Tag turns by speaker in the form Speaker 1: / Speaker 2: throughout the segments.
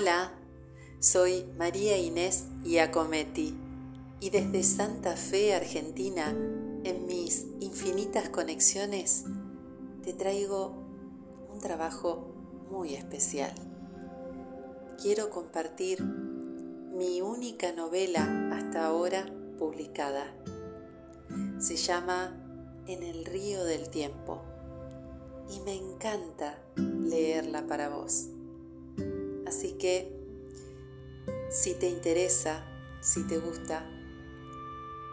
Speaker 1: Hola, soy María Inés Iacometti y desde Santa Fe, Argentina, en mis infinitas conexiones, te traigo un trabajo muy especial. Quiero compartir mi única novela hasta ahora publicada. Se llama En el río del tiempo y me encanta leerla para vos. Así que, si te interesa, si te gusta,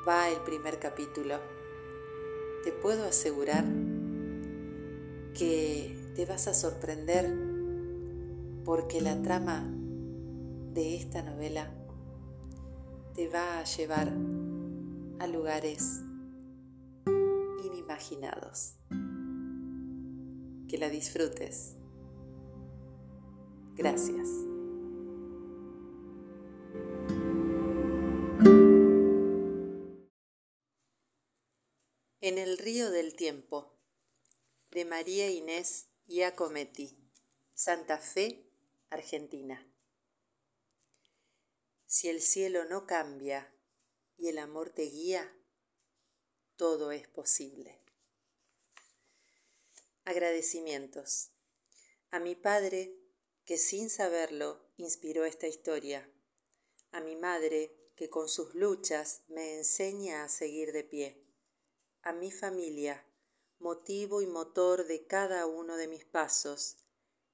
Speaker 1: va el primer capítulo. Te puedo asegurar que te vas a sorprender porque la trama de esta novela te va a llevar a lugares inimaginados. Que la disfrutes. Gracias. En el río del tiempo, de María Inés Iacometti, Santa Fe, Argentina. Si el cielo no cambia y el amor te guía, todo es posible. Agradecimientos. A mi padre que sin saberlo inspiró esta historia, a mi madre que con sus luchas me enseña a seguir de pie, a mi familia, motivo y motor de cada uno de mis pasos,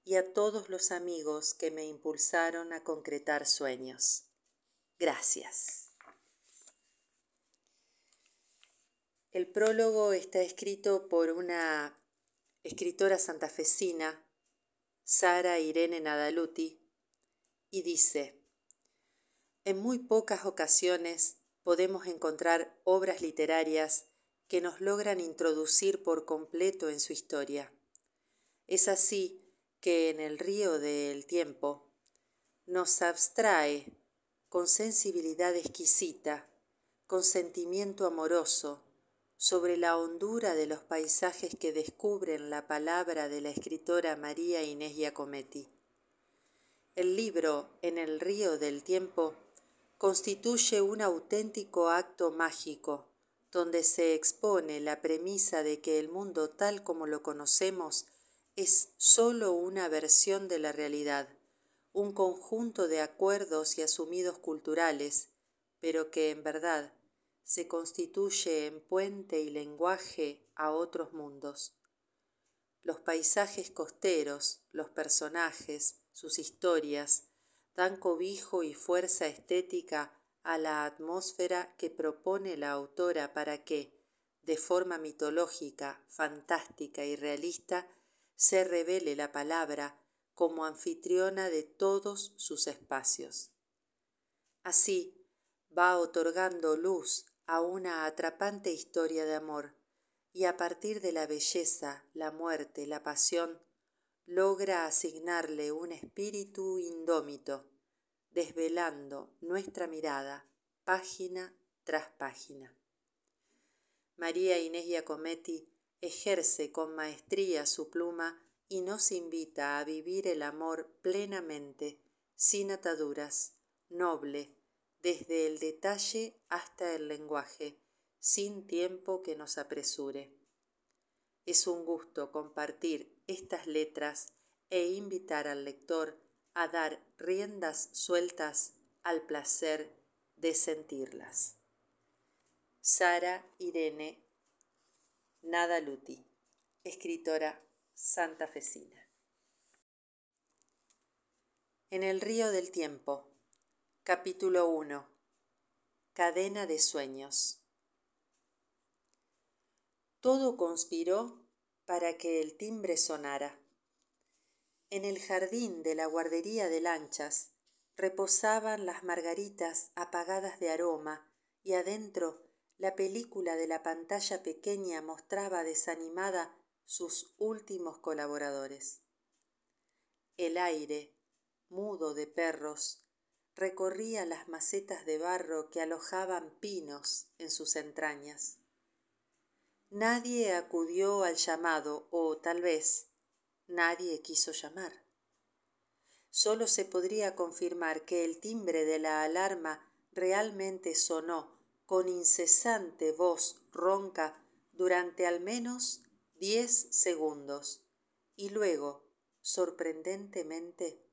Speaker 1: y a todos los amigos que me impulsaron a concretar sueños. Gracias. El prólogo está escrito por una escritora santafesina Sara Irene Nadaluti, y dice, en muy pocas ocasiones podemos encontrar obras literarias que nos logran introducir por completo en su historia. Es así que en el río del tiempo nos abstrae con sensibilidad exquisita, con sentimiento amoroso, sobre la hondura de los paisajes que descubren la palabra de la escritora María Inés Giacometti. El libro En el río del tiempo constituye un auténtico acto mágico donde se expone la premisa de que el mundo tal como lo conocemos es sólo una versión de la realidad, un conjunto de acuerdos y asumidos culturales, pero que en verdad se constituye en puente y lenguaje a otros mundos. Los paisajes costeros, los personajes, sus historias, dan cobijo y fuerza estética a la atmósfera que propone la autora para que, de forma mitológica, fantástica y realista, se revele la palabra como anfitriona de todos sus espacios. Así, va otorgando luz a una atrapante historia de amor y a partir de la belleza, la muerte, la pasión, logra asignarle un espíritu indómito, desvelando nuestra mirada página tras página. María Inés Giacometti ejerce con maestría su pluma y nos invita a vivir el amor plenamente, sin ataduras, noble, desde el detalle hasta el lenguaje, sin tiempo que nos apresure. Es un gusto compartir estas letras e invitar al lector a dar riendas sueltas al placer de sentirlas. Sara Irene Nadaluti, escritora santafesina. En el río del tiempo Capítulo 1 Cadena de sueños Todo conspiró para que el timbre sonara. En el jardín de la guardería de lanchas reposaban las margaritas apagadas de aroma y adentro la película de la pantalla pequeña mostraba desanimada sus últimos colaboradores. El aire, mudo de perros, recorría las macetas de barro que alojaban pinos en sus entrañas. Nadie acudió al llamado o tal vez nadie quiso llamar. sólo se podría confirmar que el timbre de la alarma realmente sonó con incesante voz ronca durante al menos diez segundos y luego sorprendentemente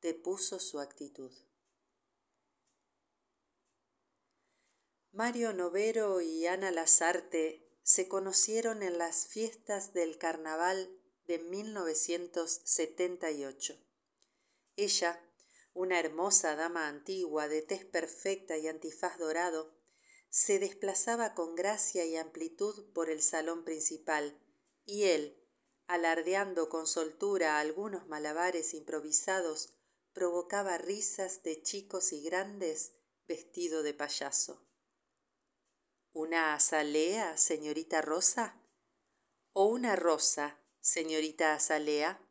Speaker 1: depuso su actitud mario novero y ana lasarte se conocieron en las fiestas del carnaval de ella una hermosa dama antigua de tez perfecta y antifaz dorado se desplazaba con gracia y amplitud por el salón principal y él alardeando con soltura algunos malabares improvisados provocaba risas de chicos y grandes vestido de payaso una azalea señorita rosa o una rosa señorita azalea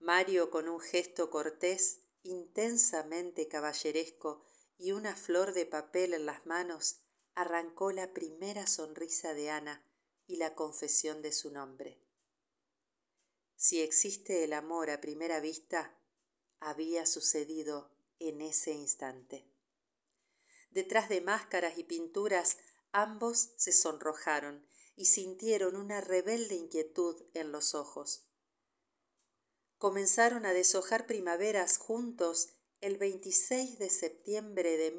Speaker 1: mario con un gesto cortés intensamente caballeresco y una flor de papel en las manos arrancó la primera sonrisa de ana y la confesión de su nombre. Si existe el amor a primera vista había sucedido en ese instante detrás de máscaras y pinturas ambos se sonrojaron y sintieron una rebelde inquietud en los ojos. Comenzaron a deshojar primaveras juntos el de septiembre de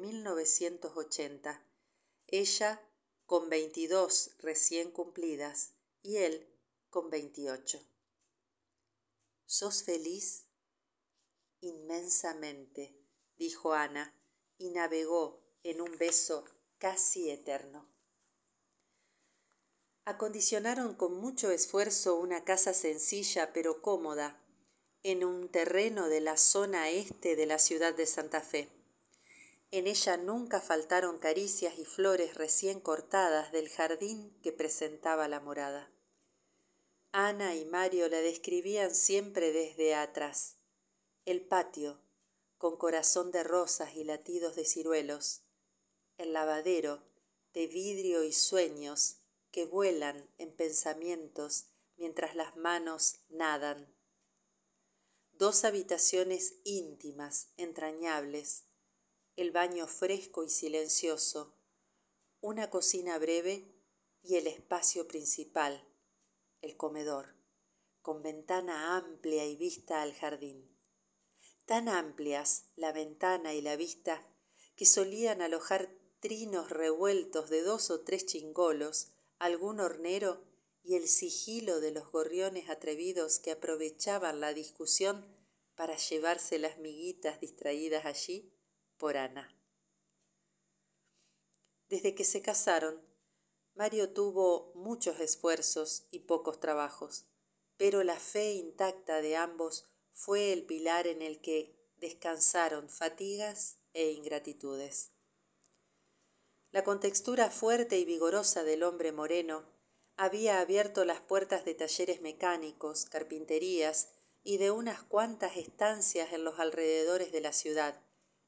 Speaker 1: ella con veintidós recién cumplidas y él con veintiocho. Sos feliz inmensamente dijo ana y navegó en un beso casi eterno. Acondicionaron con mucho esfuerzo una casa sencilla pero cómoda en un terreno de la zona este de la ciudad de santa fe. En ella nunca faltaron caricias y flores recién cortadas del jardín que presentaba la morada. Ana y mario la describían siempre desde atrás el patio con corazón de rosas y latidos de ciruelos el lavadero de vidrio y sueños que vuelan en pensamientos mientras las manos nadan. Dos habitaciones íntimas entrañables el baño fresco y silencioso una cocina breve y el espacio principal el comedor con ventana amplia y vista al jardín. Tan amplias la ventana y la vista que solían alojar trinos revueltos de dos o tres chingolos algún hornero y el sigilo de los gorriones atrevidos que aprovechaban la discusión para llevarse las miguitas distraídas allí por ana. Desde que se casaron mario tuvo muchos esfuerzos y pocos trabajos pero la fe intacta de ambos fue el pilar en el que descansaron fatigas e ingratitudes la contextura fuerte y vigorosa del hombre moreno había abierto las puertas de talleres mecánicos carpinterías y de unas cuantas estancias en los alrededores de la ciudad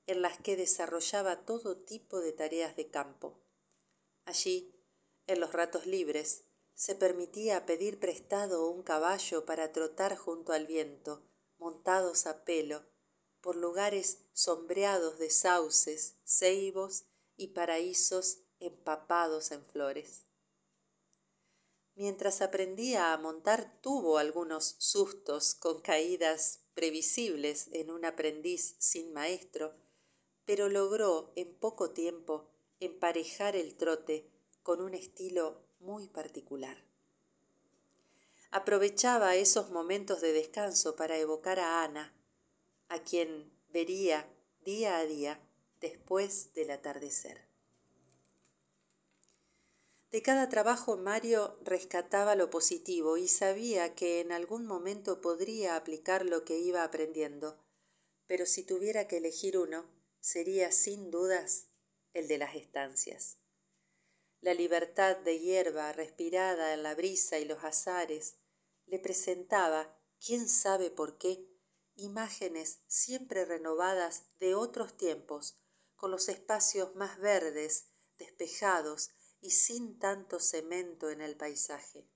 Speaker 1: en las que desarrollaba todo tipo de tareas de campo. Allí en los ratos libres se permitía pedir prestado un caballo para trotar junto al viento montados a pelo por lugares sombreados de sauces ceibos y paraísos empapados en flores. Mientras aprendía a montar tuvo algunos sustos con caídas previsibles en un aprendiz sin maestro pero logró en poco tiempo emparejar el trote con un estilo muy particular. Aprovechaba esos momentos de descanso para evocar a ana a quien vería día a día después del atardecer. De cada trabajo mario rescataba lo positivo y sabía que en algún momento podría aplicar lo que iba aprendiendo. Pero si tuviera que elegir uno sería sin dudas el de las estancias. La libertad de hierba respirada en la brisa y los azares le presentaba quién sabe por qué imágenes siempre renovadas de otros tiempos con los espacios más verdes despejados y sin tanto cemento en el paisaje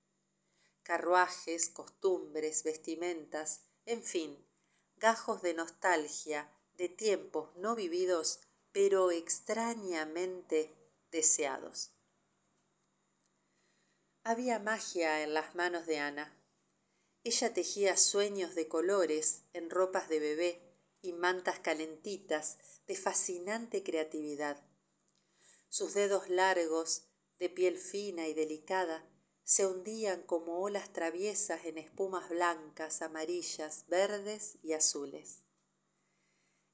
Speaker 1: carruajes costumbres vestimentas en fin gajos de nostalgia de tiempos no vividos, pero extrañamente deseados. Había magia en las manos de Ana. Ella tejía sueños de colores en ropas de bebé y mantas calentitas de fascinante creatividad. Sus dedos largos, de piel fina y delicada, se hundían como olas traviesas en espumas blancas, amarillas, verdes y azules.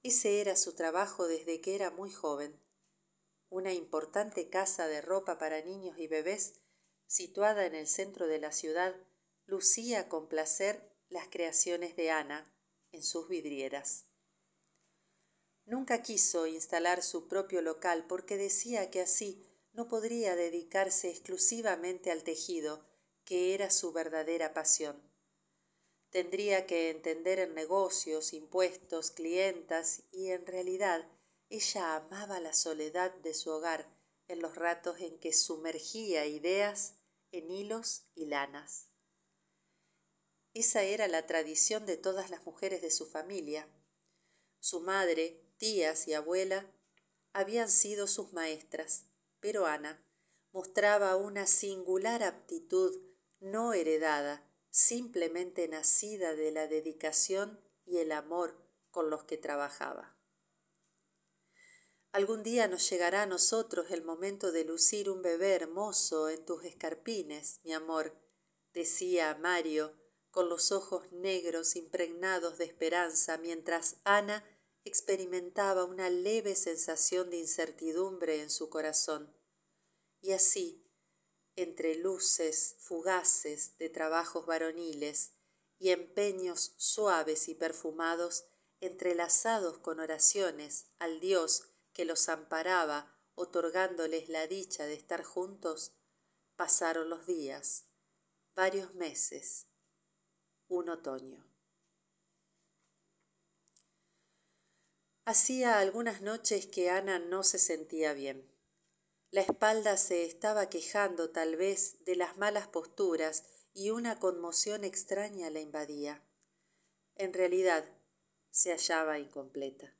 Speaker 1: Ese era su trabajo desde que era muy joven. Una importante casa de ropa para niños y bebés, situada en el centro de la ciudad, lucía con placer las creaciones de Ana en sus vidrieras. Nunca quiso instalar su propio local porque decía que así no podría dedicarse exclusivamente al tejido, que era su verdadera pasión. Tendría que entender en negocios, impuestos, clientas y en realidad ella amaba la soledad de su hogar en los ratos en que sumergía ideas en hilos y lanas. Esa era la tradición de todas las mujeres de su familia. Su madre, tías y abuela habían sido sus maestras, pero Ana mostraba una singular aptitud no heredada simplemente nacida de la dedicación y el amor con los que trabajaba. Algún día nos llegará a nosotros el momento de lucir un bebé hermoso en tus escarpines, mi amor, decía Mario, con los ojos negros impregnados de esperanza, mientras Ana experimentaba una leve sensación de incertidumbre en su corazón. Y así, entre luces fugaces de trabajos varoniles y empeños suaves y perfumados entrelazados con oraciones al Dios que los amparaba otorgándoles la dicha de estar juntos, pasaron los días, varios meses, un otoño. Hacía algunas noches que Ana no se sentía bien. La espalda se estaba quejando tal vez de las malas posturas y una conmoción extraña la invadía. En realidad, se hallaba incompleta.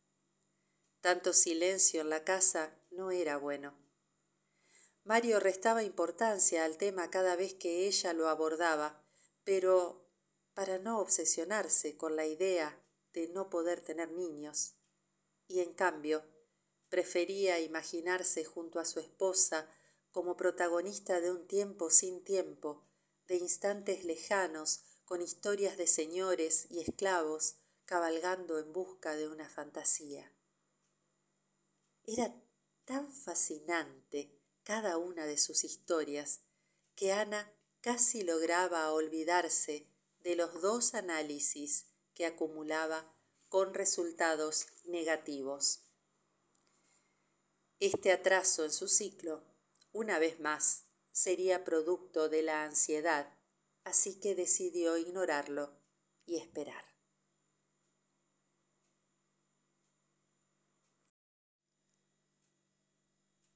Speaker 1: Tanto silencio en la casa no era bueno. Mario restaba importancia al tema cada vez que ella lo abordaba, pero para no obsesionarse con la idea de no poder tener niños. Y en cambio, prefería imaginarse junto a su esposa como protagonista de un tiempo sin tiempo, de instantes lejanos, con historias de señores y esclavos cabalgando en busca de una fantasía. Era tan fascinante cada una de sus historias que Ana casi lograba olvidarse de los dos análisis que acumulaba con resultados negativos. Este atraso en su ciclo, una vez más, sería producto de la ansiedad, así que decidió ignorarlo y esperar.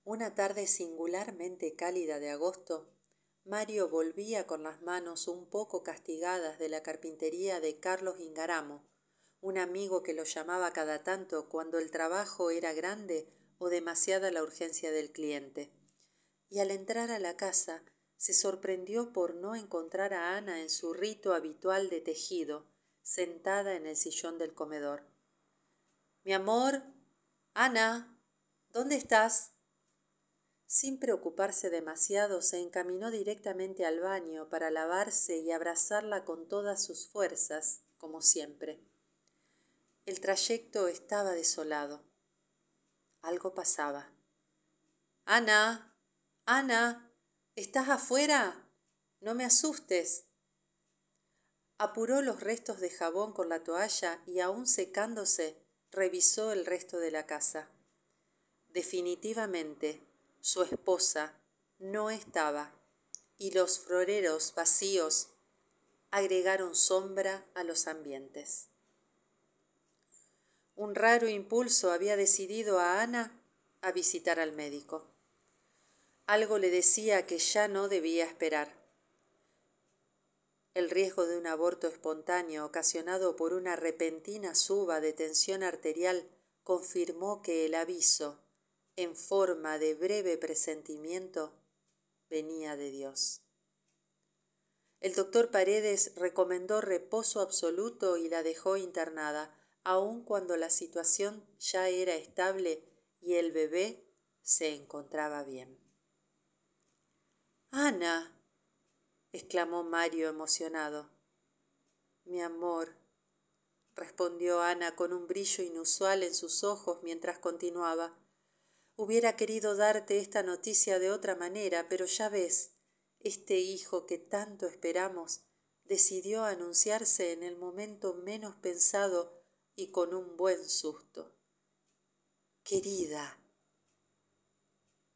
Speaker 1: Una tarde singularmente cálida de agosto, Mario volvía con las manos un poco castigadas de la carpintería de Carlos Ingaramo, un amigo que lo llamaba cada tanto cuando el trabajo era grande o demasiada la urgencia del cliente. Y al entrar a la casa se sorprendió por no encontrar a Ana en su rito habitual de tejido, sentada en el sillón del comedor. Mi amor, Ana, ¿dónde estás? Sin preocuparse demasiado, se encaminó directamente al baño para lavarse y abrazarla con todas sus fuerzas, como siempre. El trayecto estaba desolado algo pasaba. Ana, Ana, ¿estás afuera? No me asustes. Apuró los restos de jabón con la toalla y aún secándose, revisó el resto de la casa. Definitivamente, su esposa no estaba y los floreros vacíos agregaron sombra a los ambientes. Un raro impulso había decidido a Ana a visitar al médico. Algo le decía que ya no debía esperar. El riesgo de un aborto espontáneo ocasionado por una repentina suba de tensión arterial confirmó que el aviso, en forma de breve presentimiento, venía de Dios. El doctor Paredes recomendó reposo absoluto y la dejó internada, aun cuando la situación ya era estable y el bebé se encontraba bien. Ana, exclamó Mario emocionado. Mi amor, respondió Ana con un brillo inusual en sus ojos mientras continuaba. Hubiera querido darte esta noticia de otra manera, pero ya ves, este hijo que tanto esperamos decidió anunciarse en el momento menos pensado y con un buen susto. Querida.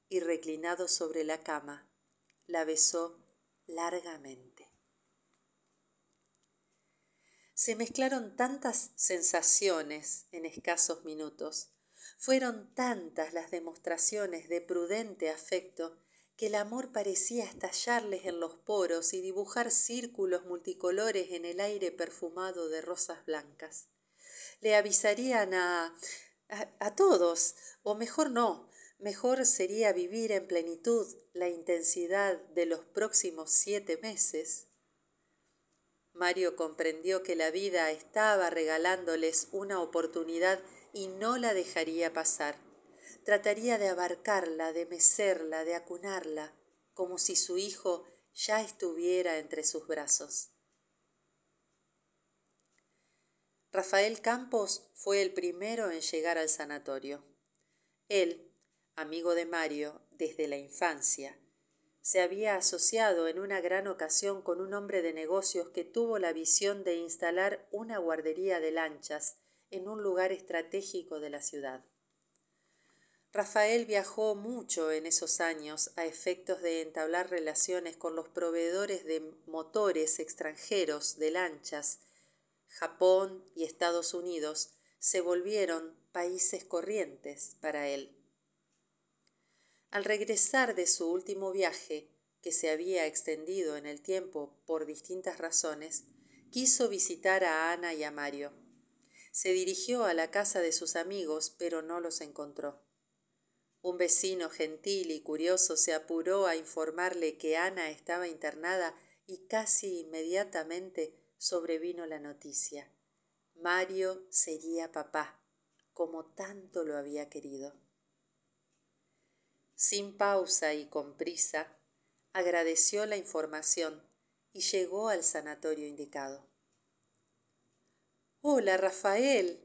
Speaker 1: Y reclinado sobre la cama, la besó largamente. Se mezclaron tantas sensaciones en escasos minutos, fueron tantas las demostraciones de prudente afecto que el amor parecía estallarles en los poros y dibujar círculos multicolores en el aire perfumado de rosas blancas. Le avisarían a, a, todos, o mejor no, mejor sería vivir en plenitud la intensidad de los próximos siete meses. Mario comprendió que la vida estaba regalándoles una oportunidad y no la dejaría pasar trataría de abarcarla, de mecerla, de acunarla, como si su hijo ya estuviera entre sus brazos. Rafael Campos fue el primero en llegar al sanatorio. Él, amigo de Mario desde la infancia, se había asociado en una gran ocasión con un hombre de negocios que tuvo la visión de instalar una guardería de lanchas en un lugar estratégico de la ciudad. Rafael viajó mucho en esos años a efectos de entablar relaciones con los proveedores de motores extranjeros de lanchas. Japón y Estados Unidos se volvieron países corrientes para él. Al regresar de su último viaje, que se había extendido en el tiempo por distintas razones, quiso visitar a Ana y a Mario. Se dirigió a la casa de sus amigos, pero no los encontró. Un vecino gentil y curioso se apuró a informarle que Ana estaba internada y casi inmediatamente sobrevino la noticia. Mario sería papá, como tanto lo había querido. Sin pausa y con prisa, agradeció la información y llegó al sanatorio indicado. Hola, Rafael,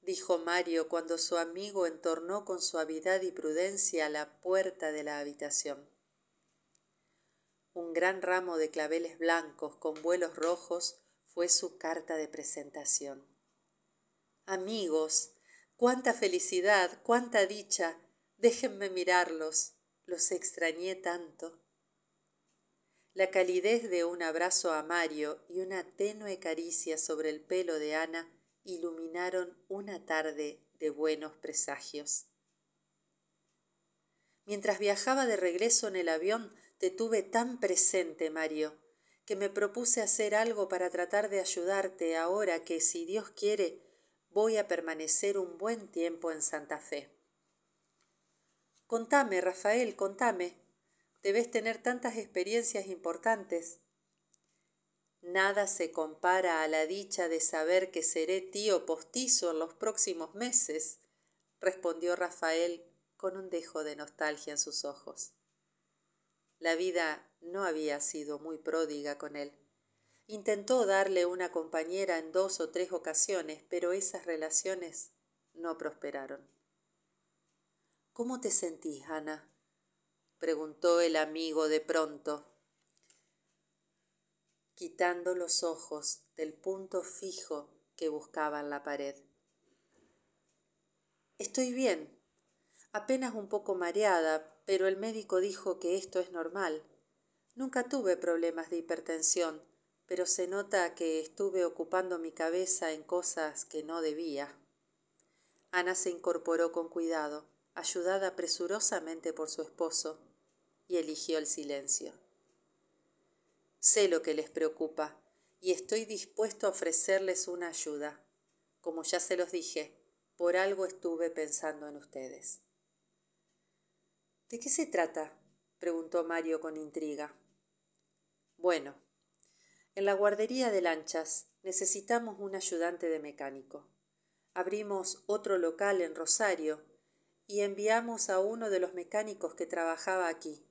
Speaker 1: dijo Mario cuando su amigo entornó con suavidad y prudencia la puerta de la habitación. Un gran ramo de claveles blancos con vuelos rojos fue su carta de presentación. Amigos, cuánta felicidad, cuánta dicha. Déjenme mirarlos. Los extrañé tanto. La calidez de un abrazo a Mario y una tenue caricia sobre el pelo de Ana iluminaron una tarde de buenos presagios. Mientras viajaba de regreso en el avión, te tuve tan presente, Mario, que me propuse hacer algo para tratar de ayudarte ahora que, si Dios quiere, voy a permanecer un buen tiempo en Santa Fe. Contame, Rafael, contame. Debes tener tantas experiencias importantes. Nada se compara a la dicha de saber que seré tío postizo en los próximos meses, respondió Rafael con un dejo de nostalgia en sus ojos. La vida no había sido muy pródiga con él. Intentó darle una compañera en dos o tres ocasiones, pero esas relaciones no prosperaron. ¿Cómo te sentís, Ana? preguntó el amigo de pronto, quitando los ojos del punto fijo que buscaba en la pared. Estoy bien, apenas un poco mareada, pero el médico dijo que esto es normal. Nunca tuve problemas de hipertensión, pero se nota que estuve ocupando mi cabeza en cosas que no debía. Ana se incorporó con cuidado, ayudada presurosamente por su esposo, y eligió el silencio. Sé lo que les preocupa, y estoy dispuesto a ofrecerles una ayuda. Como ya se los dije, por algo estuve pensando en ustedes. ¿De qué se trata? preguntó Mario con intriga. Bueno, en la guardería de lanchas necesitamos un ayudante de mecánico. Abrimos otro local en Rosario y enviamos a uno de los mecánicos que trabajaba aquí.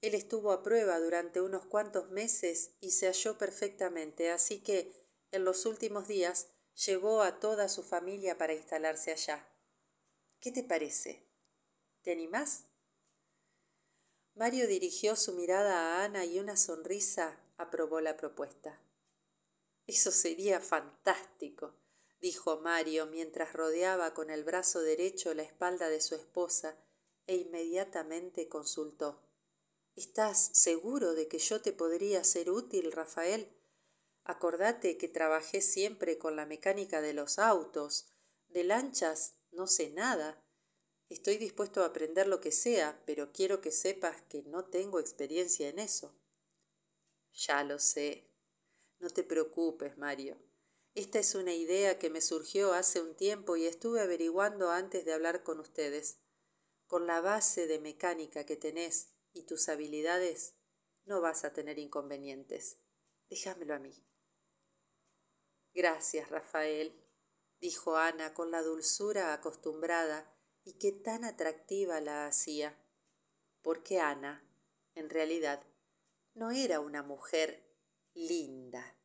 Speaker 1: Él estuvo a prueba durante unos cuantos meses y se halló perfectamente, así que en los últimos días llevó a toda su familia para instalarse allá. ¿Qué te parece? ¿Te animás? Mario dirigió su mirada a Ana y una sonrisa aprobó la propuesta. Eso sería fantástico, dijo Mario mientras rodeaba con el brazo derecho la espalda de su esposa e inmediatamente consultó. ¿Estás seguro de que yo te podría ser útil, Rafael? Acordate que trabajé siempre con la mecánica de los autos. De lanchas no sé nada. Estoy dispuesto a aprender lo que sea, pero quiero que sepas que no tengo experiencia en eso. Ya lo sé. No te preocupes, Mario. Esta es una idea que me surgió hace un tiempo y estuve averiguando antes de hablar con ustedes. Con la base de mecánica que tenés y tus habilidades, no vas a tener inconvenientes. Déjamelo a mí. Gracias, Rafael, dijo Ana con la dulzura acostumbrada y que tan atractiva la hacía, porque Ana, en realidad, no era una mujer linda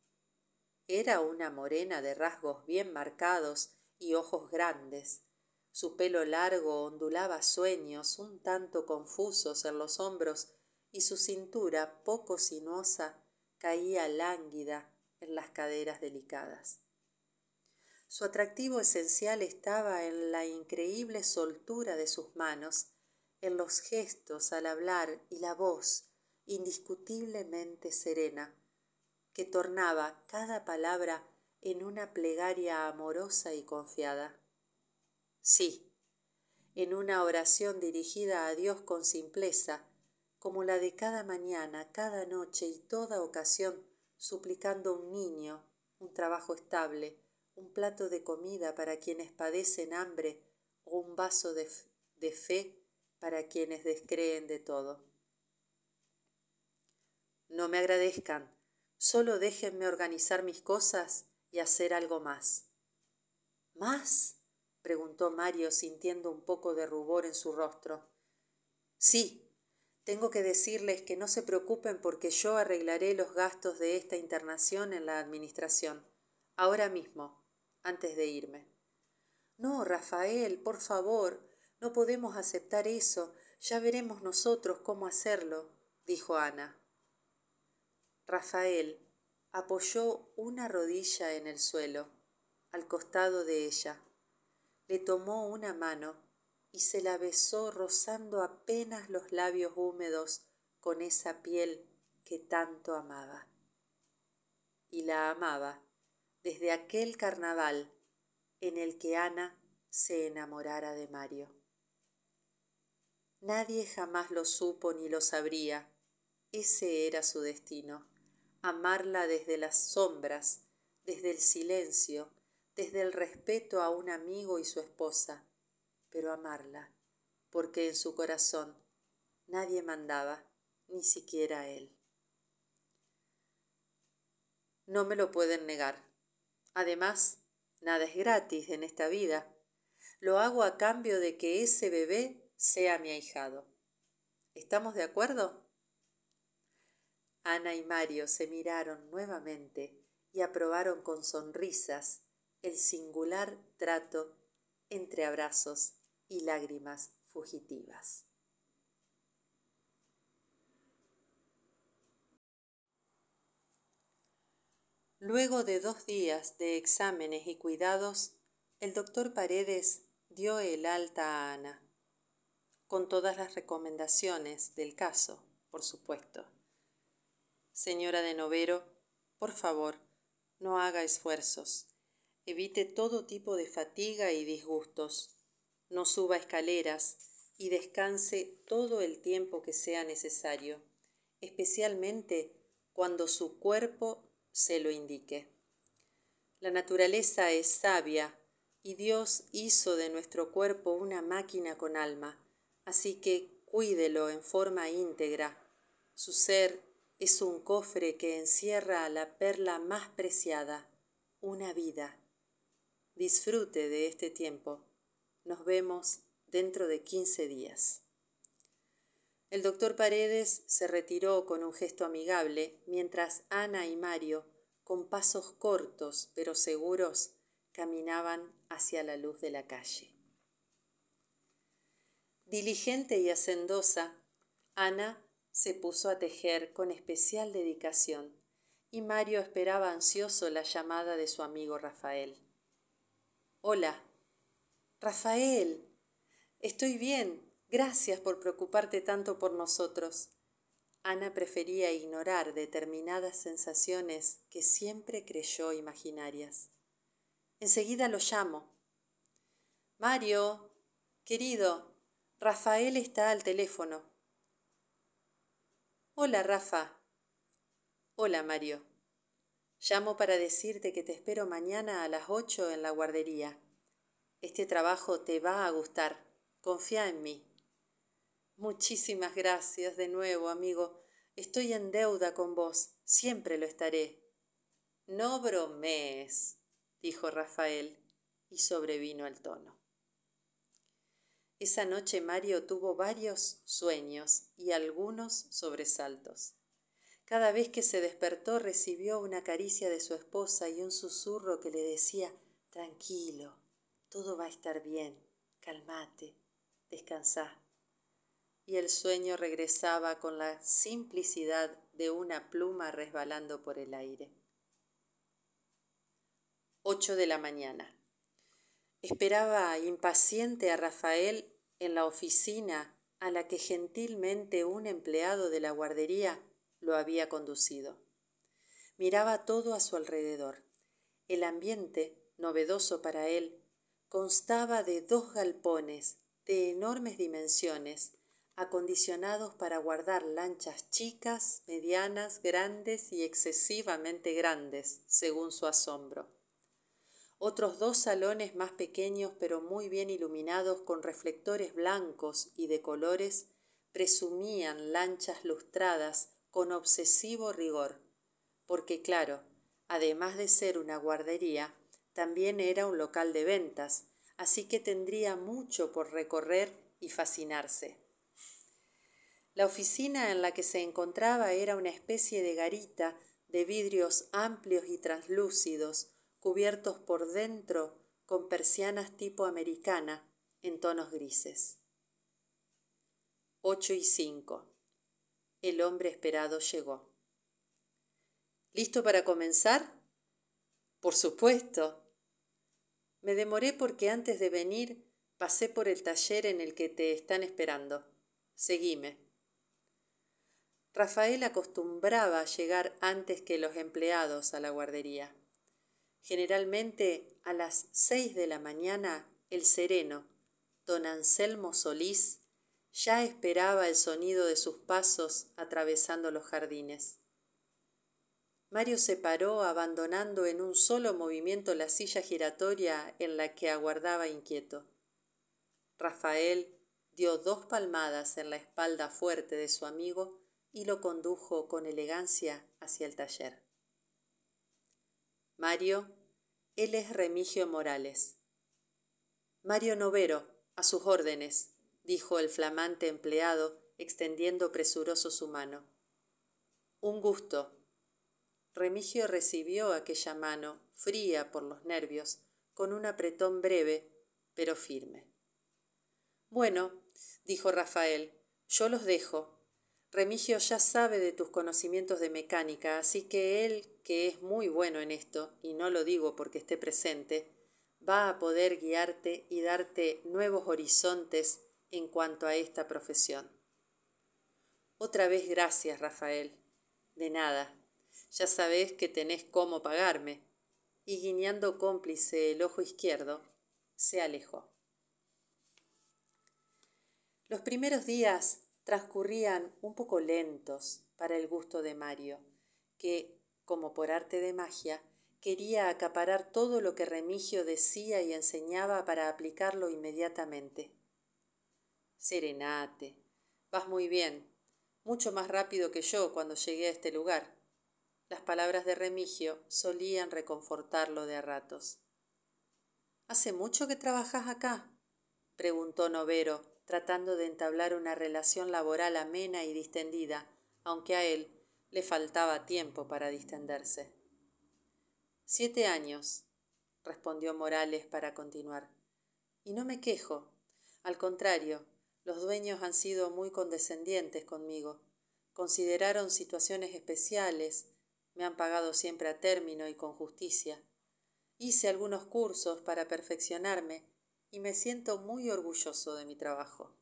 Speaker 1: era una morena de rasgos bien marcados y ojos grandes. Su pelo largo ondulaba sueños un tanto confusos en los hombros y su cintura poco sinuosa caía lánguida en las caderas delicadas. Su atractivo esencial estaba en la increíble soltura de sus manos, en los gestos al hablar y la voz indiscutiblemente serena, que tornaba cada palabra en una plegaria amorosa y confiada. Sí, en una oración dirigida a Dios con simpleza, como la de cada mañana, cada noche y toda ocasión, suplicando un niño, un trabajo estable, un plato de comida para quienes padecen hambre o un vaso de, de fe para quienes descreen de todo. No me agradezcan, Solo déjenme organizar mis cosas y hacer algo más. ¿Más? preguntó Mario sintiendo un poco de rubor en su rostro. Sí, tengo que decirles que no se preocupen porque yo arreglaré los gastos de esta internación en la administración, ahora mismo, antes de irme. No, Rafael, por favor, no podemos aceptar eso. Ya veremos nosotros cómo hacerlo, dijo Ana. Rafael apoyó una rodilla en el suelo, al costado de ella, le tomó una mano y se la besó rozando apenas los labios húmedos con esa piel que tanto amaba. Y la amaba desde aquel carnaval en el que Ana se enamorara de Mario. Nadie jamás lo supo ni lo sabría, ese era su destino amarla desde las sombras, desde el silencio, desde el respeto a un amigo y su esposa, pero amarla, porque en su corazón nadie mandaba, ni siquiera él. No me lo pueden negar. Además, nada es gratis en esta vida. Lo hago a cambio de que ese bebé sea mi ahijado. ¿Estamos de acuerdo? Ana y Mario se miraron nuevamente y aprobaron con sonrisas el singular trato entre abrazos y lágrimas fugitivas. Luego de dos días de exámenes y cuidados, el doctor Paredes dio el alta a Ana, con todas las recomendaciones del caso, por supuesto. Señora de Novero, por favor, no haga esfuerzos. Evite todo tipo de fatiga y disgustos. No suba escaleras y descanse todo el tiempo que sea necesario, especialmente cuando su cuerpo se lo indique. La naturaleza es sabia y Dios hizo de nuestro cuerpo una máquina con alma, así que cuídelo en forma íntegra. Su ser es un cofre que encierra la perla más preciada, una vida. Disfrute de este tiempo. Nos vemos dentro de 15 días. El doctor Paredes se retiró con un gesto amigable, mientras Ana y Mario, con pasos cortos pero seguros, caminaban hacia la luz de la calle. Diligente y hacendosa, Ana se puso a tejer con especial dedicación y Mario esperaba ansioso la llamada de su amigo Rafael. Hola. Rafael. Estoy bien. Gracias por preocuparte tanto por nosotros. Ana prefería ignorar determinadas sensaciones que siempre creyó imaginarias. Enseguida lo llamo. Mario, querido, Rafael está al teléfono. Hola, Rafa. Hola, Mario. Llamo para decirte que te espero mañana a las ocho en la guardería. Este trabajo te va a gustar. Confía en mí. Muchísimas gracias de nuevo, amigo. Estoy en deuda con vos. Siempre lo estaré. No bromees, dijo Rafael, y sobrevino el tono. Esa noche Mario tuvo varios sueños y algunos sobresaltos. Cada vez que se despertó recibió una caricia de su esposa y un susurro que le decía Tranquilo, todo va a estar bien, calmate, descansá. Y el sueño regresaba con la simplicidad de una pluma resbalando por el aire. Ocho de la mañana. Esperaba impaciente a Rafael en la oficina a la que gentilmente un empleado de la guardería lo había conducido. Miraba todo a su alrededor. El ambiente, novedoso para él, constaba de dos galpones de enormes dimensiones, acondicionados para guardar lanchas chicas, medianas, grandes y excesivamente grandes, según su asombro. Otros dos salones más pequeños pero muy bien iluminados con reflectores blancos y de colores presumían lanchas lustradas con obsesivo rigor, porque claro, además de ser una guardería, también era un local de ventas, así que tendría mucho por recorrer y fascinarse. La oficina en la que se encontraba era una especie de garita de vidrios amplios y translúcidos, cubiertos por dentro con persianas tipo americana en tonos grises. Ocho y cinco. El hombre esperado llegó. ¿Listo para comenzar? Por supuesto. Me demoré porque antes de venir pasé por el taller en el que te están esperando. Seguime. Rafael acostumbraba llegar antes que los empleados a la guardería. Generalmente a las seis de la mañana el sereno, don Anselmo Solís, ya esperaba el sonido de sus pasos atravesando los jardines. Mario se paró abandonando en un solo movimiento la silla giratoria en la que aguardaba inquieto. Rafael dio dos palmadas en la espalda fuerte de su amigo y lo condujo con elegancia hacia el taller. Mario, él es Remigio Morales. Mario Novero, a sus órdenes, dijo el flamante empleado, extendiendo presuroso su mano. Un gusto. Remigio recibió aquella mano, fría por los nervios, con un apretón breve, pero firme. Bueno, dijo Rafael, yo los dejo. Remigio ya sabe de tus conocimientos de mecánica, así que él, que es muy bueno en esto, y no lo digo porque esté presente, va a poder guiarte y darte nuevos horizontes en cuanto a esta profesión. Otra vez gracias, Rafael. De nada. Ya sabés que tenés cómo pagarme. Y guiñando cómplice el ojo izquierdo, se alejó. Los primeros días transcurrían un poco lentos para el gusto de Mario, que, como por arte de magia, quería acaparar todo lo que Remigio decía y enseñaba para aplicarlo inmediatamente. Serenate, vas muy bien, mucho más rápido que yo cuando llegué a este lugar. Las palabras de Remigio solían reconfortarlo de a ratos. ¿Hace mucho que trabajas acá? preguntó Novero, tratando de entablar una relación laboral amena y distendida, aunque a él le faltaba tiempo para distenderse. Siete años, respondió Morales para continuar. Y no me quejo. Al contrario, los dueños han sido muy condescendientes conmigo. Consideraron situaciones especiales, me han pagado siempre a término y con justicia. Hice algunos cursos para perfeccionarme y me siento muy orgulloso de mi trabajo.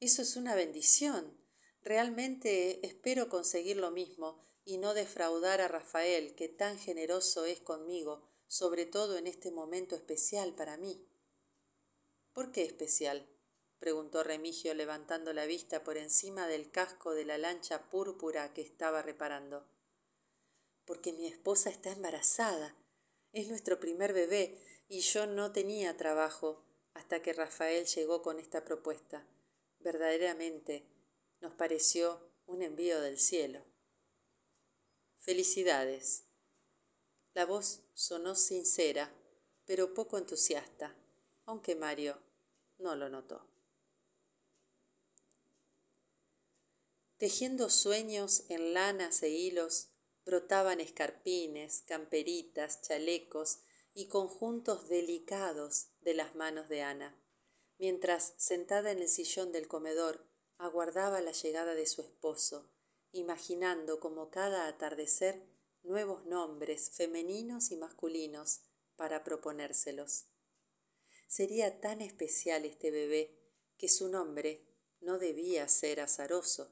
Speaker 1: Eso es una bendición. Realmente espero conseguir lo mismo y no defraudar a Rafael, que tan generoso es conmigo, sobre todo en este momento especial para mí. ¿Por qué especial? preguntó Remigio levantando la vista por encima del casco de la lancha púrpura que estaba reparando porque mi esposa está embarazada. Es nuestro primer bebé y yo no tenía trabajo hasta que Rafael llegó con esta propuesta. Verdaderamente nos pareció un envío del cielo. Felicidades. La voz sonó sincera, pero poco entusiasta, aunque Mario no lo notó. Tejiendo sueños en lanas e hilos, brotaban escarpines, camperitas, chalecos y conjuntos delicados de las manos de Ana, mientras sentada en el sillón del comedor aguardaba la llegada de su esposo, imaginando como cada atardecer nuevos nombres femeninos y masculinos para proponérselos. Sería tan especial este bebé que su nombre no debía ser azaroso.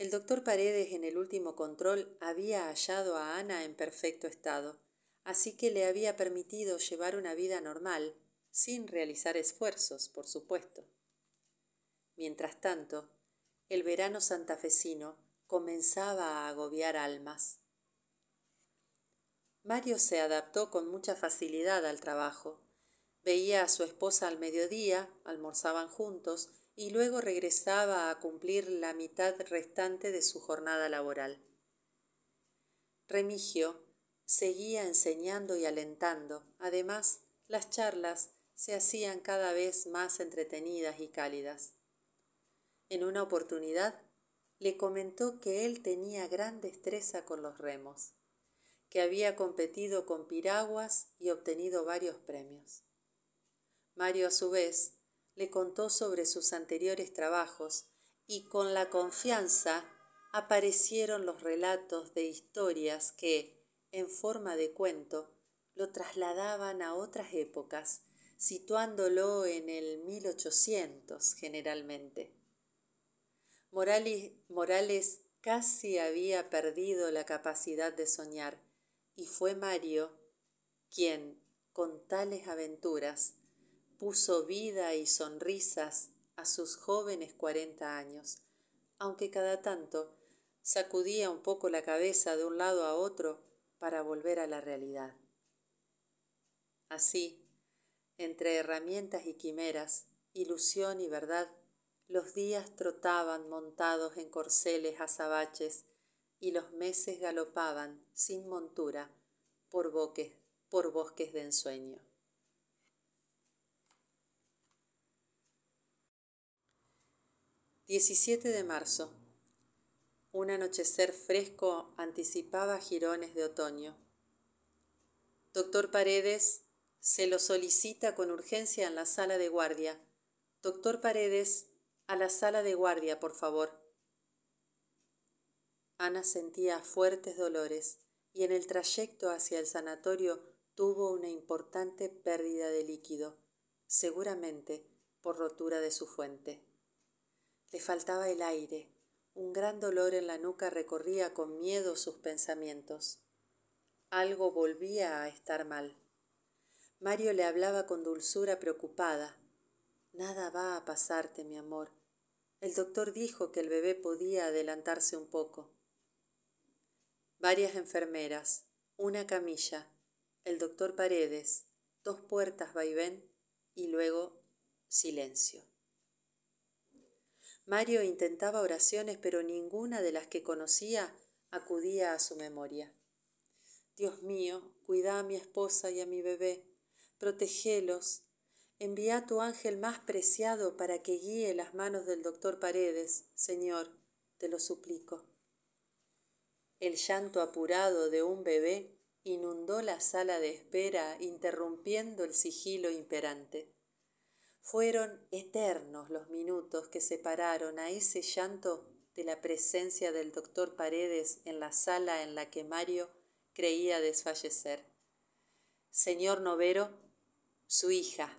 Speaker 1: El doctor Paredes en el último control había hallado a Ana en perfecto estado, así que le había permitido llevar una vida normal, sin realizar esfuerzos, por supuesto. Mientras tanto, el verano santafesino comenzaba a agobiar almas. Mario se adaptó con mucha facilidad al trabajo. Veía a su esposa al mediodía, almorzaban juntos y luego regresaba a cumplir la mitad restante de su jornada laboral. Remigio seguía enseñando y alentando. Además, las charlas se hacían cada vez más entretenidas y cálidas. En una oportunidad le comentó que él tenía gran destreza con los remos, que había competido con piraguas y obtenido varios premios. Mario, a su vez, le contó sobre sus anteriores trabajos y con la confianza aparecieron los relatos de historias que, en forma de cuento, lo trasladaban a otras épocas, situándolo en el 1800 generalmente. Morales, Morales casi había perdido la capacidad de soñar y fue Mario quien, con tales aventuras, puso vida y sonrisas a sus jóvenes cuarenta años, aunque cada tanto sacudía un poco la cabeza de un lado a otro para volver a la realidad. Así, entre herramientas y quimeras, ilusión y verdad, los días trotaban montados en corceles azabaches y los meses galopaban sin montura por, por bosques de ensueño. 17 de marzo. Un anochecer fresco anticipaba jirones de otoño. Doctor Paredes se lo solicita con urgencia en la sala de guardia. Doctor Paredes, a la sala de guardia, por favor. Ana sentía fuertes dolores y en el trayecto hacia el sanatorio tuvo una importante pérdida de líquido, seguramente por rotura de su fuente. Le faltaba el aire. Un gran dolor en la nuca recorría con miedo sus pensamientos. Algo volvía a estar mal. Mario le hablaba con dulzura preocupada. Nada va a pasarte, mi amor. El doctor dijo que el bebé podía adelantarse un poco. varias enfermeras, una camilla, el doctor Paredes, dos puertas vaivén y luego silencio. Mario intentaba oraciones, pero ninguna de las que conocía acudía a su memoria. Dios mío, cuida a mi esposa y a mi bebé, protegelos, envía a tu ángel más preciado para que guíe las manos del doctor Paredes, Señor, te lo suplico. El llanto apurado de un bebé inundó la sala de espera, interrumpiendo el sigilo imperante. Fueron eternos los minutos que separaron a ese llanto de la presencia del doctor Paredes en la sala en la que Mario creía desfallecer. Señor Novero, su hija.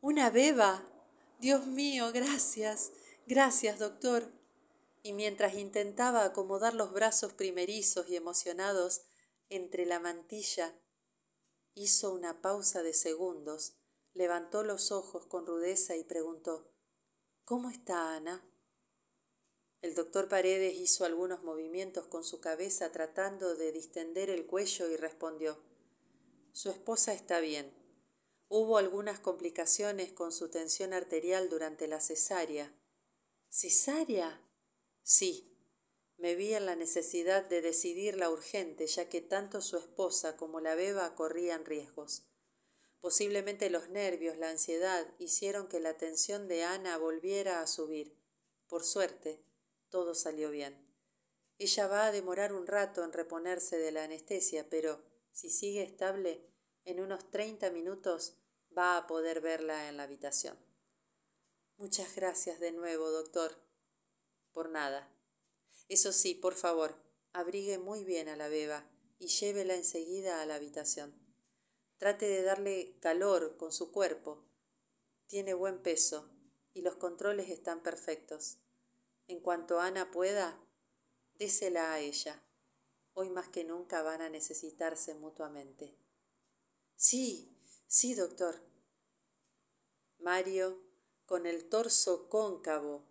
Speaker 1: Una beba. Dios mío, gracias, gracias, doctor. Y mientras intentaba acomodar los brazos primerizos y emocionados entre la mantilla, hizo una pausa de segundos, levantó los ojos con rudeza y preguntó ¿Cómo está Ana? El doctor Paredes hizo algunos movimientos con su cabeza tratando de distender el cuello y respondió Su esposa está bien. Hubo algunas complicaciones con su tensión arterial durante la cesárea. ¿Cesárea? Sí. Me vi en la necesidad de decidir la urgente, ya que tanto su esposa como la beba corrían riesgos. Posiblemente los nervios, la ansiedad, hicieron que la tensión de Ana volviera a subir. Por suerte, todo salió bien. Ella va a demorar un rato en reponerse de la anestesia, pero si sigue estable, en unos treinta minutos va a poder verla en la habitación. Muchas gracias de nuevo, doctor. Por nada. Eso sí, por favor, abrigue muy bien a la beba y llévela enseguida a la habitación. Trate de darle calor con su cuerpo. Tiene buen peso y los controles están perfectos. En cuanto Ana pueda, désela a ella. Hoy más que nunca van a necesitarse mutuamente. Sí, sí, doctor. Mario, con el torso cóncavo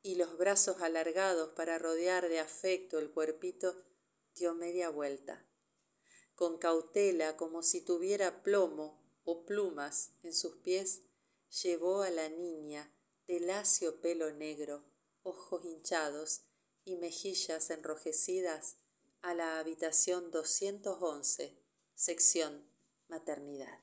Speaker 1: y los brazos alargados para rodear de afecto el cuerpito, dio media vuelta. Con cautela, como si tuviera plomo o plumas en sus pies, llevó a la niña de lacio pelo negro ojos hinchados y mejillas enrojecidas a la habitación 211, sección maternidad.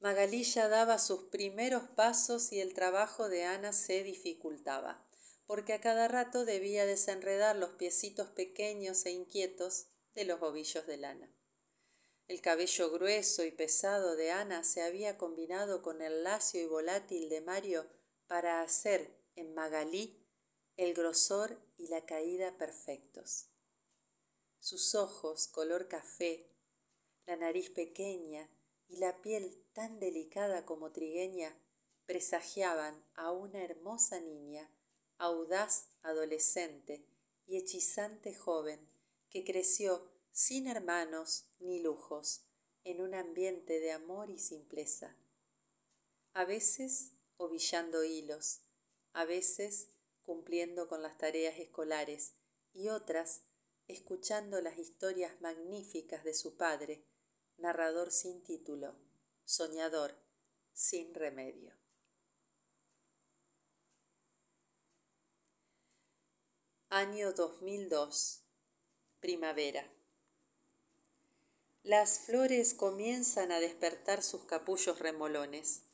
Speaker 1: Magalilla daba sus primeros pasos y el trabajo de Ana se dificultaba, porque a cada rato debía desenredar los piecitos pequeños e inquietos de los ovillos de lana. El cabello grueso y pesado de Ana se había combinado con el lacio y volátil de Mario para hacer en Magalí el grosor y la caída perfectos. Sus ojos color café, la nariz pequeña y la piel tan delicada como trigueña presagiaban a una hermosa niña, audaz adolescente y hechizante joven que creció sin hermanos ni lujos, en un ambiente de amor y simpleza. A veces ovillando hilos, a veces cumpliendo con las tareas escolares y otras escuchando las historias magníficas de su padre, narrador sin título, soñador sin remedio. Año 2002. Primavera. Las flores comienzan a despertar sus capullos remolones.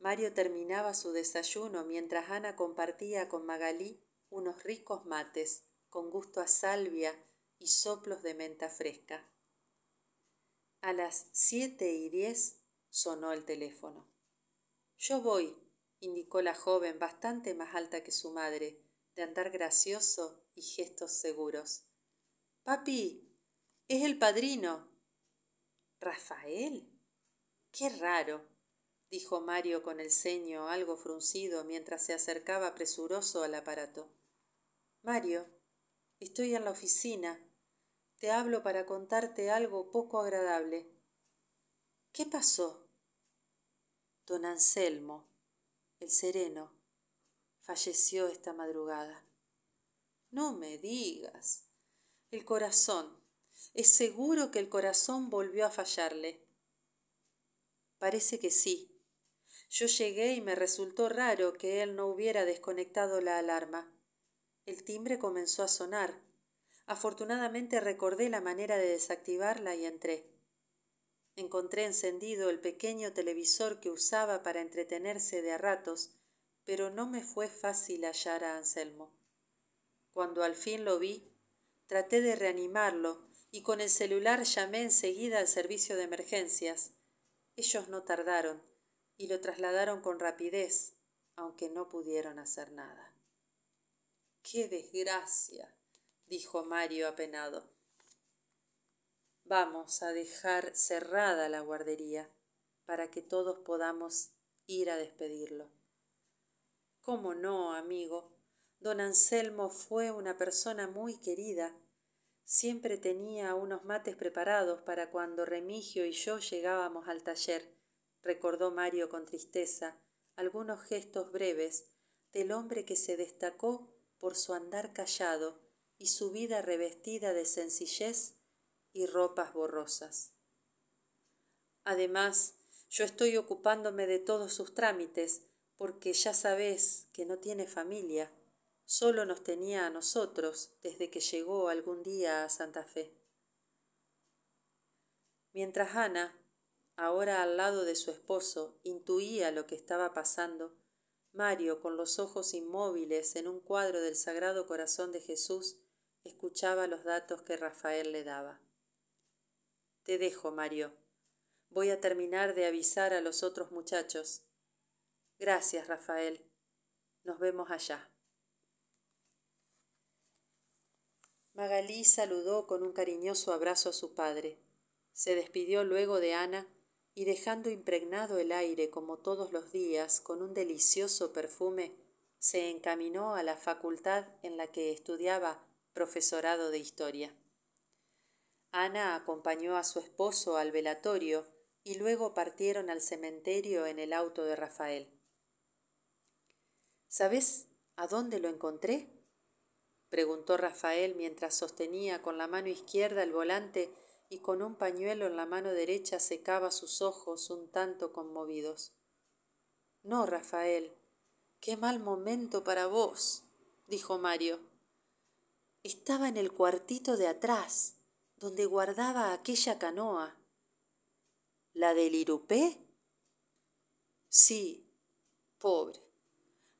Speaker 1: Mario terminaba su desayuno mientras Ana compartía con Magalí unos ricos mates con gusto a salvia y soplos de menta fresca. A las siete y diez sonó el teléfono. Yo voy, indicó la joven bastante más alta que su madre, de andar gracioso y gestos seguros. Papi, es el padrino. ¿Rafael? Qué raro, dijo Mario con el ceño algo fruncido mientras se acercaba presuroso al aparato. Mario, estoy en la oficina. Te hablo para contarte algo poco agradable. ¿Qué pasó? Don Anselmo, el sereno, falleció esta madrugada. No me digas. El corazón. Es seguro que el corazón volvió a fallarle. Parece que sí. Yo llegué y me resultó raro que él no hubiera desconectado la alarma. El timbre comenzó a sonar. Afortunadamente recordé la manera de desactivarla y entré. Encontré encendido el pequeño televisor que usaba para entretenerse de a ratos, pero no me fue fácil hallar a Anselmo. Cuando al fin lo vi, traté de reanimarlo y con el celular llamé enseguida al servicio de emergencias. Ellos no tardaron y lo trasladaron con rapidez, aunque no pudieron hacer nada. ¡Qué desgracia! dijo Mario apenado. Vamos a dejar cerrada la guardería para que todos podamos ir a despedirlo. ¿Cómo no, amigo? Don Anselmo fue una persona muy querida. Siempre tenía unos mates preparados para cuando Remigio y yo llegábamos al taller, recordó Mario con tristeza algunos gestos breves del hombre que se destacó por su andar callado y su vida revestida de sencillez y ropas borrosas. Además, yo estoy ocupándome de todos sus trámites, porque ya sabes que no tiene familia, solo nos tenía a nosotros desde que llegó algún día a Santa Fe. Mientras Ana, ahora al lado de su esposo, intuía lo que estaba pasando, Mario, con los ojos inmóviles en un cuadro del Sagrado Corazón de Jesús, escuchaba los datos que Rafael le daba. Te dejo, Mario. Voy a terminar de avisar a los otros muchachos. Gracias, Rafael. Nos vemos allá. Magalí saludó con un cariñoso abrazo a su padre. Se despidió luego de Ana y dejando impregnado el aire como todos los días con un delicioso perfume, se encaminó a la facultad en la que estudiaba profesorado de historia. Ana acompañó a su esposo al velatorio y luego partieron al cementerio en el auto de Rafael. ¿Sabes a dónde lo encontré? preguntó Rafael mientras sostenía con la mano izquierda el volante y con un pañuelo en la mano derecha secaba sus ojos un tanto conmovidos. No, Rafael, qué mal momento para vos, dijo Mario. Estaba en el cuartito de atrás, donde guardaba aquella canoa. ¿La del Irupé? Sí, pobre.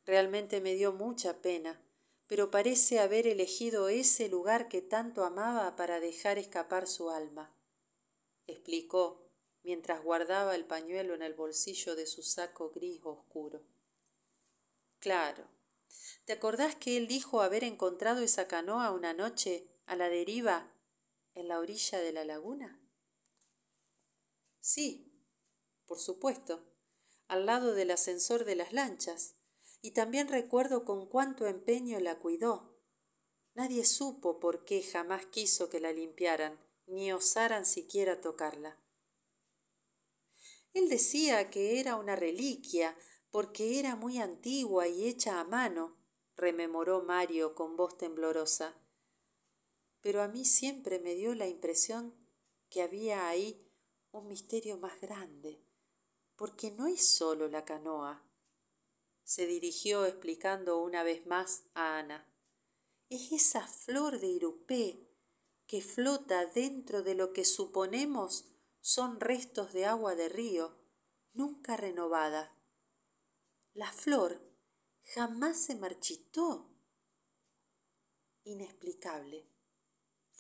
Speaker 1: Realmente me dio mucha pena, pero parece haber elegido ese lugar que tanto amaba para dejar escapar su alma, explicó mientras guardaba el pañuelo en el bolsillo de su saco gris oscuro. Claro. ¿Te acordás que él dijo haber encontrado esa canoa una noche a la deriva en la orilla de la laguna? Sí, por supuesto, al lado del ascensor de las lanchas, y también recuerdo con cuánto empeño la cuidó. Nadie supo por qué jamás quiso que la limpiaran, ni osaran siquiera tocarla. Él decía que era una reliquia, porque era muy antigua y hecha a mano, rememoró Mario con voz temblorosa pero a mí siempre me dio la impresión que había ahí un misterio más grande, porque no es sólo la canoa. Se dirigió explicando una vez más a Ana. Es esa flor de irupé que flota dentro de lo que suponemos son restos de agua de río, nunca renovada. La flor jamás se marchitó. Inexplicable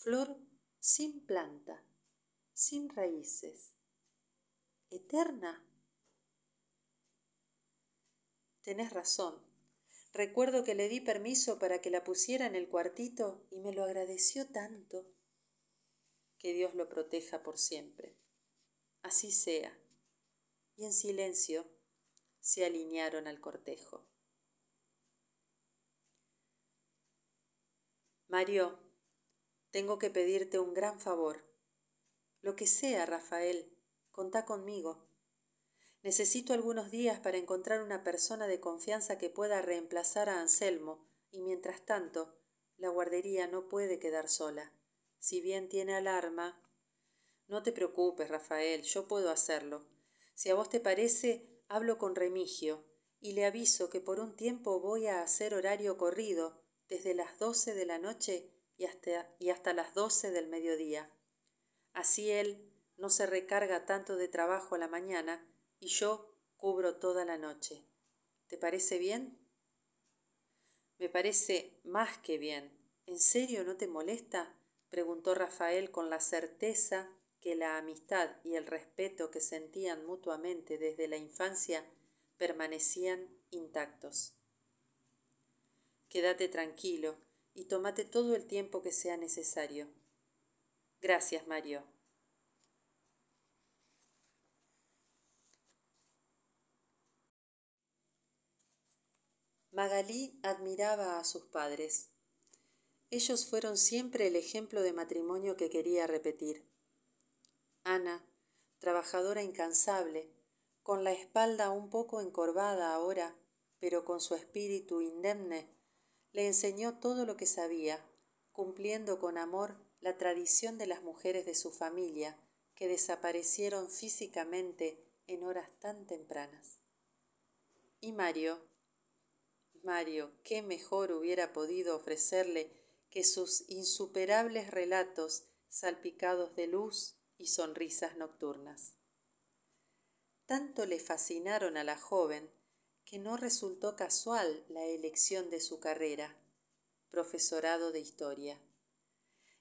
Speaker 1: flor sin planta, sin raíces, eterna. Tenés razón. Recuerdo que le di permiso para que la pusiera en el cuartito y me lo agradeció tanto. Que Dios lo proteja por siempre. Así sea. Y en silencio se alinearon al cortejo. Mario, tengo que pedirte un gran favor. Lo que sea, Rafael, contá conmigo. Necesito algunos días para encontrar una persona de confianza que pueda reemplazar a Anselmo, y mientras tanto, La guardería no puede quedar sola. Si bien tiene alarma. No te preocupes, Rafael, yo puedo hacerlo. Si a vos te parece, hablo con Remigio y le aviso que por un tiempo voy a hacer horario corrido desde las doce de la noche y hasta, y hasta las doce del mediodía. Así él no se recarga tanto de trabajo a la mañana y yo cubro toda la noche. ¿Te parece bien? Me parece más que bien. ¿En serio no te molesta? preguntó Rafael con la certeza que la amistad y el respeto que sentían mutuamente desde la infancia permanecían intactos. Quédate tranquilo y tómate todo el tiempo que sea necesario. Gracias, Mario. Magalí admiraba a sus padres. Ellos fueron siempre el ejemplo de matrimonio que quería repetir. Ana, trabajadora incansable, con la espalda un poco encorvada ahora, pero con su espíritu indemne, le enseñó todo lo que sabía, cumpliendo con amor la tradición de las mujeres de su familia que desaparecieron físicamente en horas tan tempranas. Y Mario, Mario, qué mejor hubiera podido ofrecerle que sus insuperables relatos salpicados de luz y sonrisas nocturnas. Tanto le fascinaron a la joven que no resultó casual la elección de su carrera, profesorado de historia.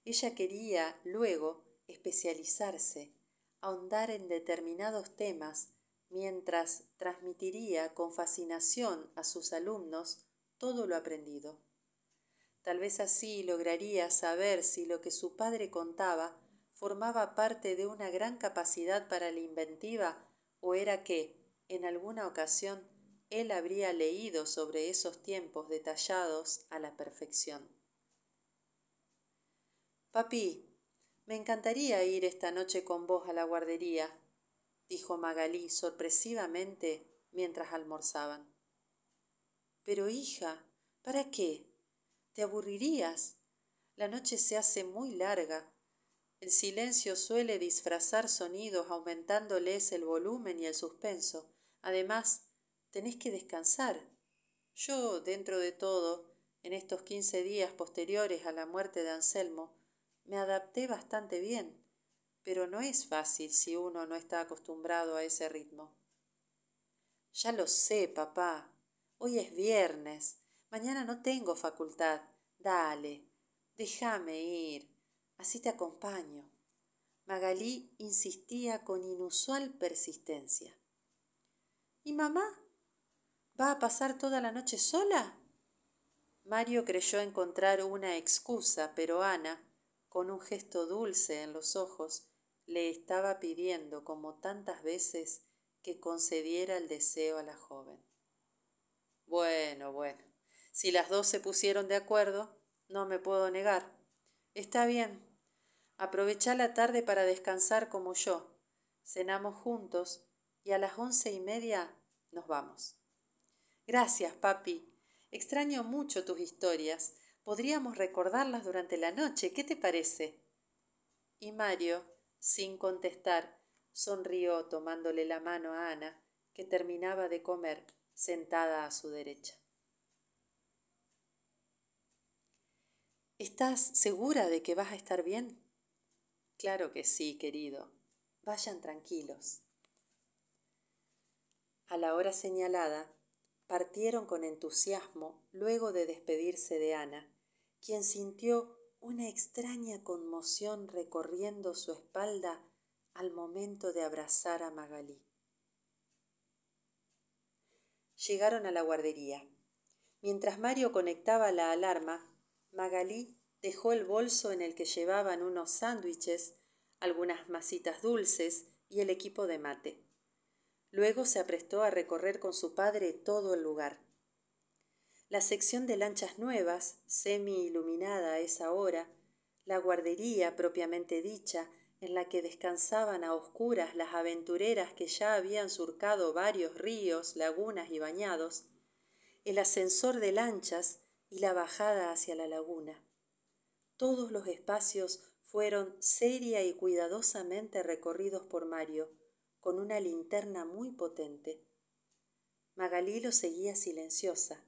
Speaker 1: Ella quería luego especializarse, ahondar en determinados temas mientras transmitiría con fascinación a sus alumnos todo lo aprendido. Tal vez así lograría saber si lo que su padre contaba formaba parte de una gran capacidad para la inventiva o era que, en alguna ocasión, él habría leído sobre esos tiempos detallados a la perfección. Papi, me encantaría ir esta noche con vos a la guardería, dijo Magalí sorpresivamente mientras almorzaban. Pero hija, ¿para qué? ¿Te aburrirías? La noche se hace muy larga. El silencio suele disfrazar sonidos aumentándoles el volumen y el suspenso. Además, tenés que descansar. Yo, dentro de todo, en estos quince días posteriores a la muerte de Anselmo, me adapté bastante bien pero no es fácil si uno no está acostumbrado a ese ritmo. Ya lo sé, papá. Hoy es viernes. Mañana no tengo facultad. Dale, déjame ir. Así te acompaño. Magalí insistía con inusual persistencia. ¿Y mamá? ¿Va a pasar toda la noche sola? Mario creyó encontrar una excusa, pero Ana, con un gesto dulce en los ojos, le estaba pidiendo como tantas veces que concediera el deseo a la joven. Bueno, bueno, si las dos se pusieron de acuerdo, no me puedo negar. Está bien. Aprovecha la tarde para descansar como yo. Cenamos juntos y a las once y media nos vamos. Gracias, papi. Extraño mucho tus historias. Podríamos recordarlas durante la noche. ¿Qué te parece? Y Mario sin contestar, sonrió tomándole la mano a Ana, que terminaba de comer sentada a su derecha. ¿Estás segura de que vas a estar bien? Claro que sí, querido. Vayan tranquilos. A la hora señalada, partieron con entusiasmo luego de despedirse de Ana, quien sintió una extraña conmoción recorriendo su espalda al momento de abrazar a Magalí. Llegaron a la guardería. Mientras Mario conectaba la alarma, Magalí dejó el bolso en el que llevaban unos sándwiches, algunas masitas dulces y el equipo de mate. Luego se aprestó a recorrer con su padre todo el lugar. La sección de lanchas nuevas, semi iluminada a esa hora, la guardería propiamente dicha, en la que descansaban a oscuras las aventureras que ya habían surcado varios ríos, lagunas y bañados, el ascensor de lanchas y la bajada hacia la laguna. Todos los espacios fueron seria y cuidadosamente recorridos por Mario, con una linterna muy potente. Magalí lo seguía silenciosa.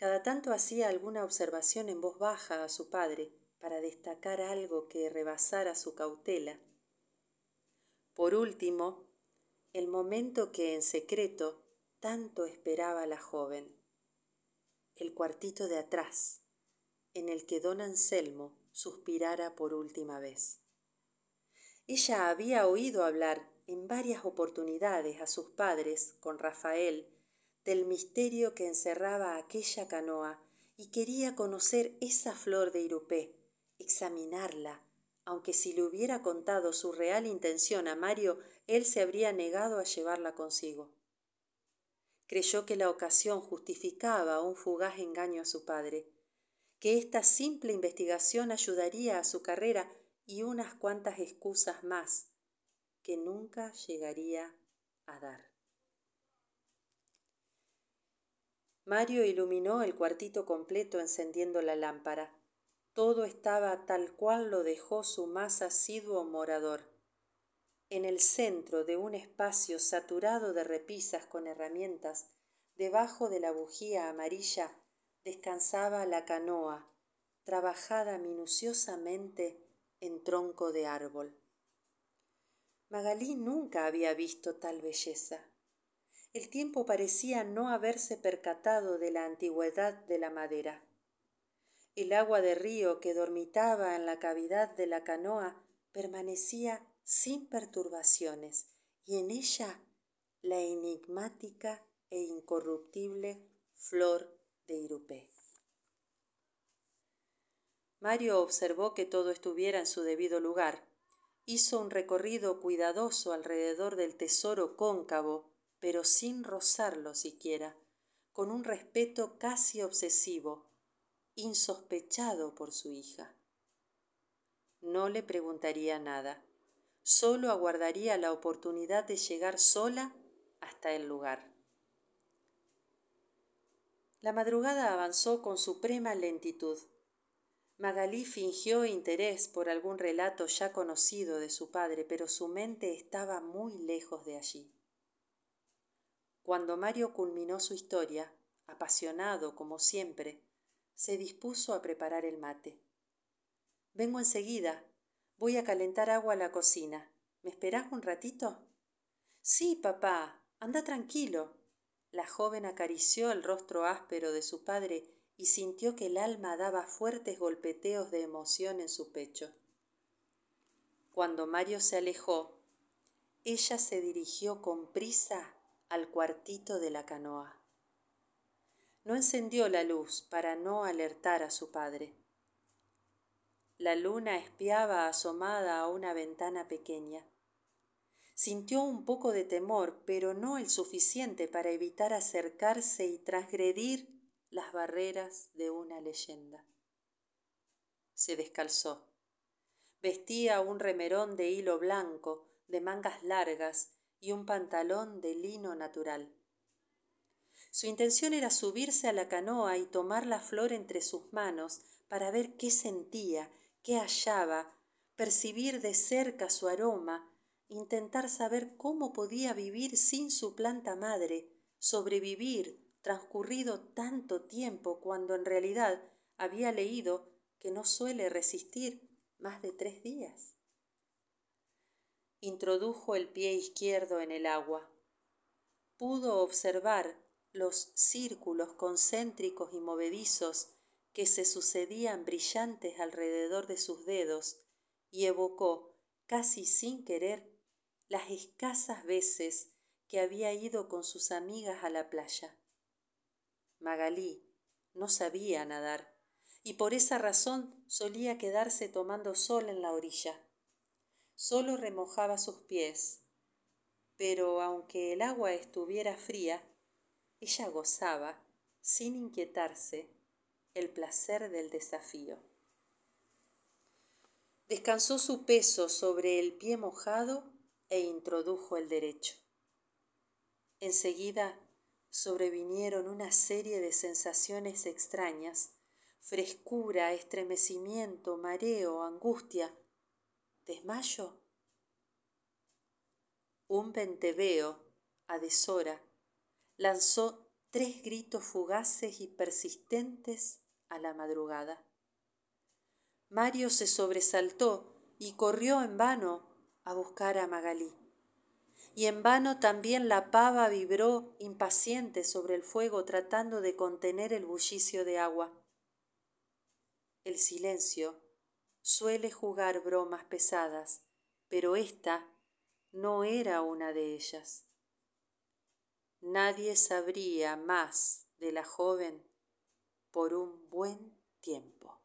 Speaker 1: Cada tanto hacía alguna observación en voz baja a su padre para destacar algo que rebasara su cautela. Por último, el momento que en secreto tanto esperaba la joven, el cuartito de atrás, en el que don Anselmo suspirara por última vez. Ella había oído hablar en varias oportunidades a sus padres con Rafael del misterio que encerraba aquella canoa y quería conocer esa flor de Irupé, examinarla, aunque si le hubiera contado su real intención a Mario, él se habría negado a llevarla consigo. Creyó que la ocasión justificaba un fugaz engaño a su padre, que esta simple investigación ayudaría a su carrera y unas cuantas excusas más que nunca llegaría a dar. Mario iluminó el cuartito completo encendiendo la lámpara. Todo estaba tal cual lo dejó su más asiduo morador. En el centro de un espacio saturado de repisas con herramientas, debajo de la bujía amarilla, descansaba la canoa, trabajada minuciosamente en tronco de árbol. Magalí nunca había visto tal belleza. El tiempo parecía no haberse percatado de la antigüedad de la madera. El agua de río que dormitaba en la cavidad de la canoa permanecía sin perturbaciones y en ella la enigmática e incorruptible flor de Irupé. Mario observó que todo estuviera en su debido lugar. Hizo un recorrido cuidadoso alrededor del tesoro cóncavo, pero sin rozarlo siquiera, con un respeto casi obsesivo, insospechado por su hija. No le preguntaría nada, solo aguardaría la oportunidad de llegar sola hasta el lugar. La madrugada avanzó con suprema lentitud. Magalí fingió interés por algún relato ya conocido de su padre, pero su mente estaba muy lejos de allí. Cuando Mario culminó su historia, apasionado como siempre, se dispuso a preparar el mate. Vengo enseguida. Voy a calentar agua a la cocina. ¿Me esperás un ratito? Sí, papá. Anda tranquilo. La joven acarició el rostro áspero de su padre y sintió que el alma daba fuertes golpeteos de emoción en su pecho. Cuando Mario se alejó, ella se dirigió con prisa al cuartito de la canoa. No encendió la luz para no alertar a su padre. La luna espiaba asomada a una ventana pequeña. Sintió un poco de temor, pero no el suficiente para evitar acercarse y transgredir las barreras de una leyenda. Se descalzó. Vestía un remerón de hilo blanco, de mangas largas y un pantalón de lino natural. Su intención era subirse a la canoa y tomar la flor entre sus manos para ver qué sentía, qué hallaba, percibir de cerca su aroma intentar saber cómo podía vivir sin su planta madre, sobrevivir transcurrido tanto tiempo cuando en realidad había leído que no suele resistir más de tres días. Introdujo el pie izquierdo en el agua. Pudo observar los círculos concéntricos y movedizos que se sucedían brillantes alrededor de sus dedos y evocó, casi sin querer, las escasas veces que había ido con sus amigas a la playa. Magalí no sabía nadar y por esa razón solía quedarse tomando sol en la orilla. Solo remojaba sus pies, pero aunque el agua estuviera fría, ella gozaba, sin inquietarse, el placer del desafío. Descansó su peso sobre el pie mojado e introdujo el derecho. Enseguida sobrevinieron una serie de sensaciones extrañas frescura, estremecimiento, mareo, angustia, desmayo. Un venteveo, a deshora, lanzó tres gritos fugaces y persistentes a la madrugada. Mario se sobresaltó y corrió en vano a buscar a Magalí. Y en vano también la pava vibró impaciente sobre el fuego tratando de contener el bullicio de agua. El silencio suele jugar bromas pesadas, pero esta no era una de ellas. Nadie sabría más de la joven por un buen tiempo.